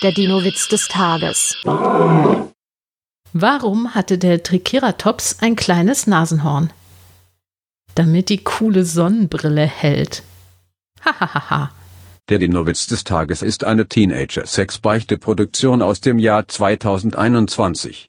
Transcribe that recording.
Der Dino-Witz des Tages. Warum hatte der Triceratops ein kleines Nasenhorn? Damit die coole Sonnenbrille hält. Hahaha. Der Dino-Witz des Tages ist eine Teenager-Sex-Beichte-Produktion aus dem Jahr 2021.